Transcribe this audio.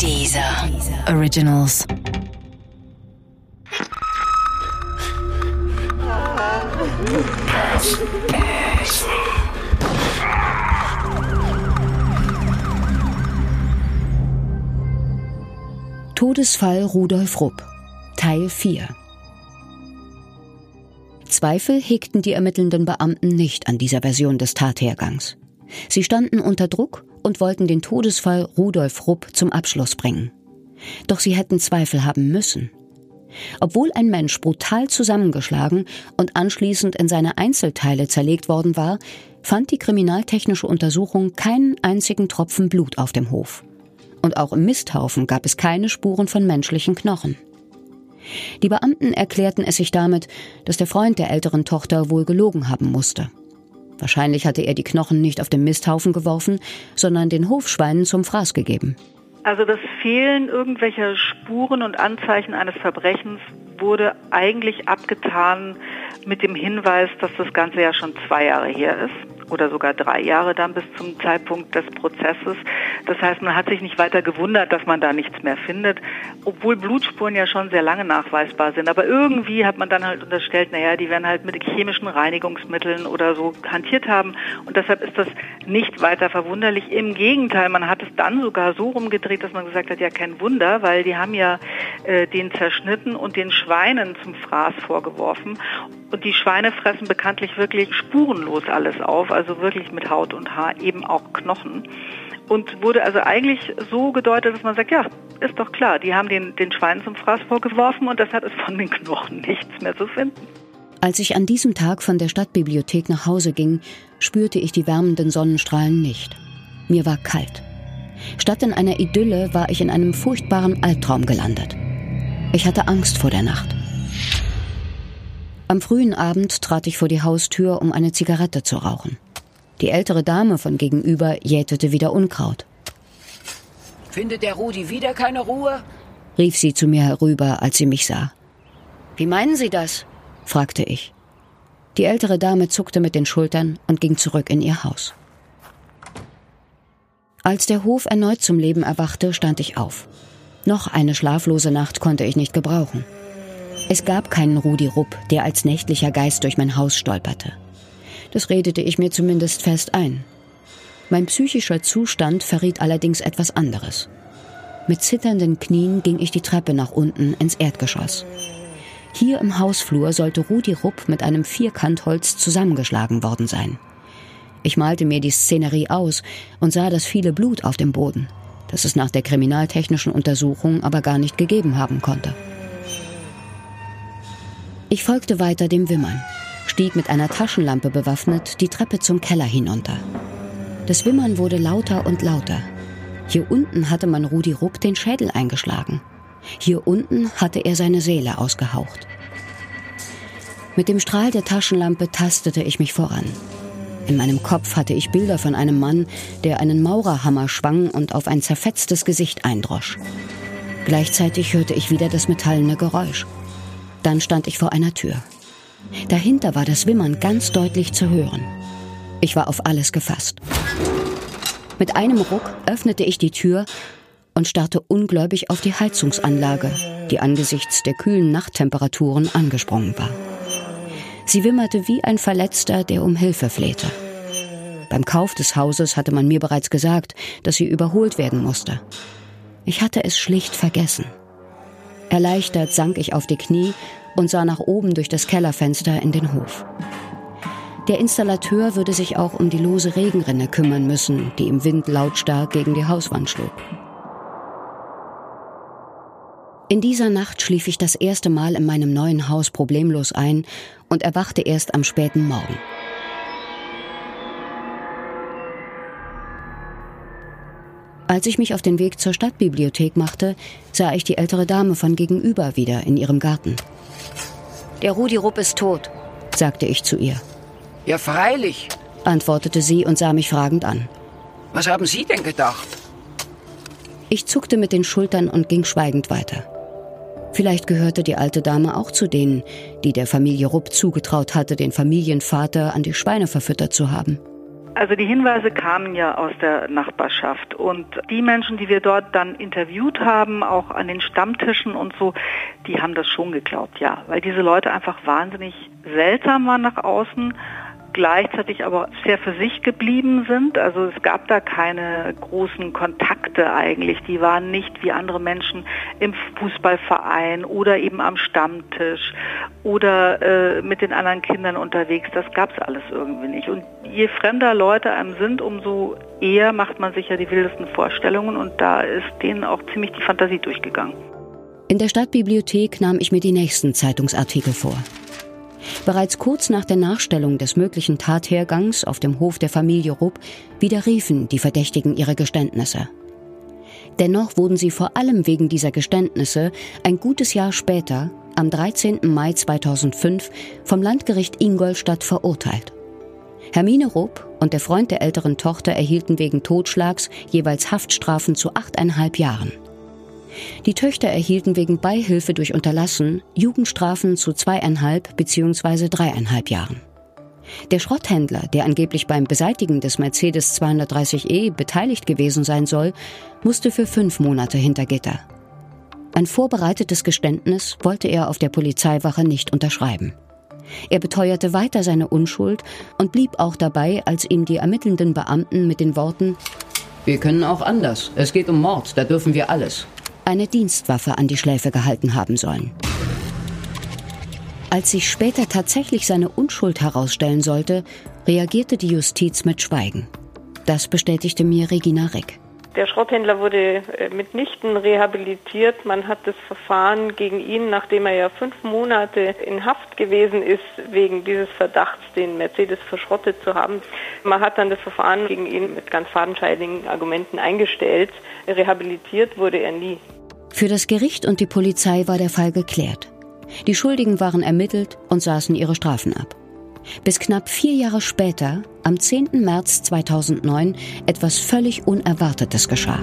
Dieser Originals. Todesfall Rudolf Rupp Teil 4 Zweifel hegten die ermittelnden Beamten nicht an dieser Version des Tathergangs. Sie standen unter Druck und wollten den Todesfall Rudolf Rupp zum Abschluss bringen. Doch sie hätten Zweifel haben müssen. Obwohl ein Mensch brutal zusammengeschlagen und anschließend in seine Einzelteile zerlegt worden war, fand die kriminaltechnische Untersuchung keinen einzigen Tropfen Blut auf dem Hof und auch im Misthaufen gab es keine Spuren von menschlichen Knochen. Die Beamten erklärten es sich damit, dass der Freund der älteren Tochter wohl gelogen haben musste. Wahrscheinlich hatte er die Knochen nicht auf den Misthaufen geworfen, sondern den Hofschweinen zum Fraß gegeben. Also das Fehlen irgendwelcher Spuren und Anzeichen eines Verbrechens wurde eigentlich abgetan mit dem Hinweis, dass das Ganze ja schon zwei Jahre her ist oder sogar drei Jahre dann bis zum Zeitpunkt des Prozesses. Das heißt, man hat sich nicht weiter gewundert, dass man da nichts mehr findet, obwohl Blutspuren ja schon sehr lange nachweisbar sind. Aber irgendwie hat man dann halt unterstellt, naja, die werden halt mit chemischen Reinigungsmitteln oder so hantiert haben und deshalb ist das nicht weiter verwunderlich. Im Gegenteil, man hat es dann sogar so rumgedreht, dass man gesagt hat, ja kein Wunder, weil die haben ja äh, den zerschnitten und den Schweinen zum Fraß vorgeworfen und die Schweine fressen bekanntlich wirklich spurenlos alles auf, also wirklich mit Haut und Haar, eben auch Knochen. Und wurde also eigentlich so gedeutet, dass man sagt, ja, ist doch klar, die haben den, den Schweinen zum Fraß vorgeworfen und deshalb ist von den Knochen nichts mehr zu finden. Als ich an diesem Tag von der Stadtbibliothek nach Hause ging, spürte ich die wärmenden Sonnenstrahlen nicht. Mir war kalt. Statt in einer Idylle war ich in einem furchtbaren Albtraum gelandet. Ich hatte Angst vor der Nacht. Am frühen Abend trat ich vor die Haustür, um eine Zigarette zu rauchen. Die ältere Dame von gegenüber jätete wieder Unkraut. Findet der Rudi wieder keine Ruhe? rief sie zu mir herüber, als sie mich sah. Wie meinen Sie das? fragte ich. Die ältere Dame zuckte mit den Schultern und ging zurück in ihr Haus. Als der Hof erneut zum Leben erwachte, stand ich auf. Noch eine schlaflose Nacht konnte ich nicht gebrauchen. Es gab keinen Rudi Rupp, der als nächtlicher Geist durch mein Haus stolperte. Das redete ich mir zumindest fest ein. Mein psychischer Zustand verriet allerdings etwas anderes. Mit zitternden Knien ging ich die Treppe nach unten ins Erdgeschoss. Hier im Hausflur sollte Rudi Rupp mit einem Vierkantholz zusammengeschlagen worden sein. Ich malte mir die Szenerie aus und sah das viele Blut auf dem Boden, das es nach der kriminaltechnischen Untersuchung aber gar nicht gegeben haben konnte. Ich folgte weiter dem Wimmern, stieg mit einer Taschenlampe bewaffnet die Treppe zum Keller hinunter. Das Wimmern wurde lauter und lauter. Hier unten hatte man Rudi Rupp den Schädel eingeschlagen. Hier unten hatte er seine Seele ausgehaucht. Mit dem Strahl der Taschenlampe tastete ich mich voran. In meinem Kopf hatte ich Bilder von einem Mann, der einen Maurerhammer schwang und auf ein zerfetztes Gesicht eindrosch. Gleichzeitig hörte ich wieder das metallene Geräusch. Dann stand ich vor einer Tür. Dahinter war das Wimmern ganz deutlich zu hören. Ich war auf alles gefasst. Mit einem Ruck öffnete ich die Tür und starrte ungläubig auf die Heizungsanlage, die angesichts der kühlen Nachttemperaturen angesprungen war. Sie wimmerte wie ein Verletzter, der um Hilfe flehte. Beim Kauf des Hauses hatte man mir bereits gesagt, dass sie überholt werden musste. Ich hatte es schlicht vergessen. Erleichtert sank ich auf die Knie und sah nach oben durch das Kellerfenster in den Hof. Der Installateur würde sich auch um die lose Regenrinne kümmern müssen, die im Wind lautstark gegen die Hauswand schlug. In dieser Nacht schlief ich das erste Mal in meinem neuen Haus problemlos ein und erwachte erst am späten Morgen. Als ich mich auf den Weg zur Stadtbibliothek machte, sah ich die ältere Dame von gegenüber wieder in ihrem Garten. Der Rudi Rupp ist tot, sagte ich zu ihr. Ja, freilich, antwortete sie und sah mich fragend an. Was haben Sie denn gedacht? Ich zuckte mit den Schultern und ging schweigend weiter. Vielleicht gehörte die alte Dame auch zu denen, die der Familie Rupp zugetraut hatte, den Familienvater an die Schweine verfüttert zu haben. Also die Hinweise kamen ja aus der Nachbarschaft. Und die Menschen, die wir dort dann interviewt haben, auch an den Stammtischen und so, die haben das schon geglaubt, ja, weil diese Leute einfach wahnsinnig seltsam waren nach außen, gleichzeitig aber sehr für sich geblieben sind. Also es gab da keine großen Kontakte eigentlich. Die waren nicht wie andere Menschen im Fußballverein oder eben am Stammtisch oder äh, mit den anderen Kindern unterwegs. Das gab es alles irgendwie nicht. Und je fremder Leute einem sind, umso eher macht man sich ja die wildesten Vorstellungen und da ist denen auch ziemlich die Fantasie durchgegangen. In der Stadtbibliothek nahm ich mir die nächsten Zeitungsartikel vor. Bereits kurz nach der Nachstellung des möglichen Tathergangs auf dem Hof der Familie Rupp widerriefen die Verdächtigen ihre Geständnisse. Dennoch wurden sie vor allem wegen dieser Geständnisse ein gutes Jahr später, am 13. Mai 2005, vom Landgericht Ingolstadt verurteilt. Hermine Rupp und der Freund der älteren Tochter erhielten wegen Totschlags jeweils Haftstrafen zu achteinhalb Jahren. Die Töchter erhielten wegen Beihilfe durch Unterlassen Jugendstrafen zu zweieinhalb bzw. dreieinhalb Jahren. Der Schrotthändler, der angeblich beim Beseitigen des Mercedes 230e beteiligt gewesen sein soll, musste für fünf Monate hinter Gitter. Ein vorbereitetes Geständnis wollte er auf der Polizeiwache nicht unterschreiben. Er beteuerte weiter seine Unschuld und blieb auch dabei, als ihm die ermittelnden Beamten mit den Worten Wir können auch anders. Es geht um Mord, da dürfen wir alles eine Dienstwaffe an die Schläfe gehalten haben sollen. Als sich später tatsächlich seine Unschuld herausstellen sollte, reagierte die Justiz mit Schweigen. Das bestätigte mir Regina Rick. Der Schrotthändler wurde äh, mitnichten rehabilitiert. Man hat das Verfahren gegen ihn, nachdem er ja fünf Monate in Haft gewesen ist, wegen dieses Verdachts, den Mercedes verschrottet zu haben, man hat dann das Verfahren gegen ihn mit ganz fadenscheinigen Argumenten eingestellt. Rehabilitiert wurde er nie. Für das Gericht und die Polizei war der Fall geklärt. Die Schuldigen waren ermittelt und saßen ihre Strafen ab. Bis knapp vier Jahre später, am 10. März 2009, etwas völlig Unerwartetes geschah.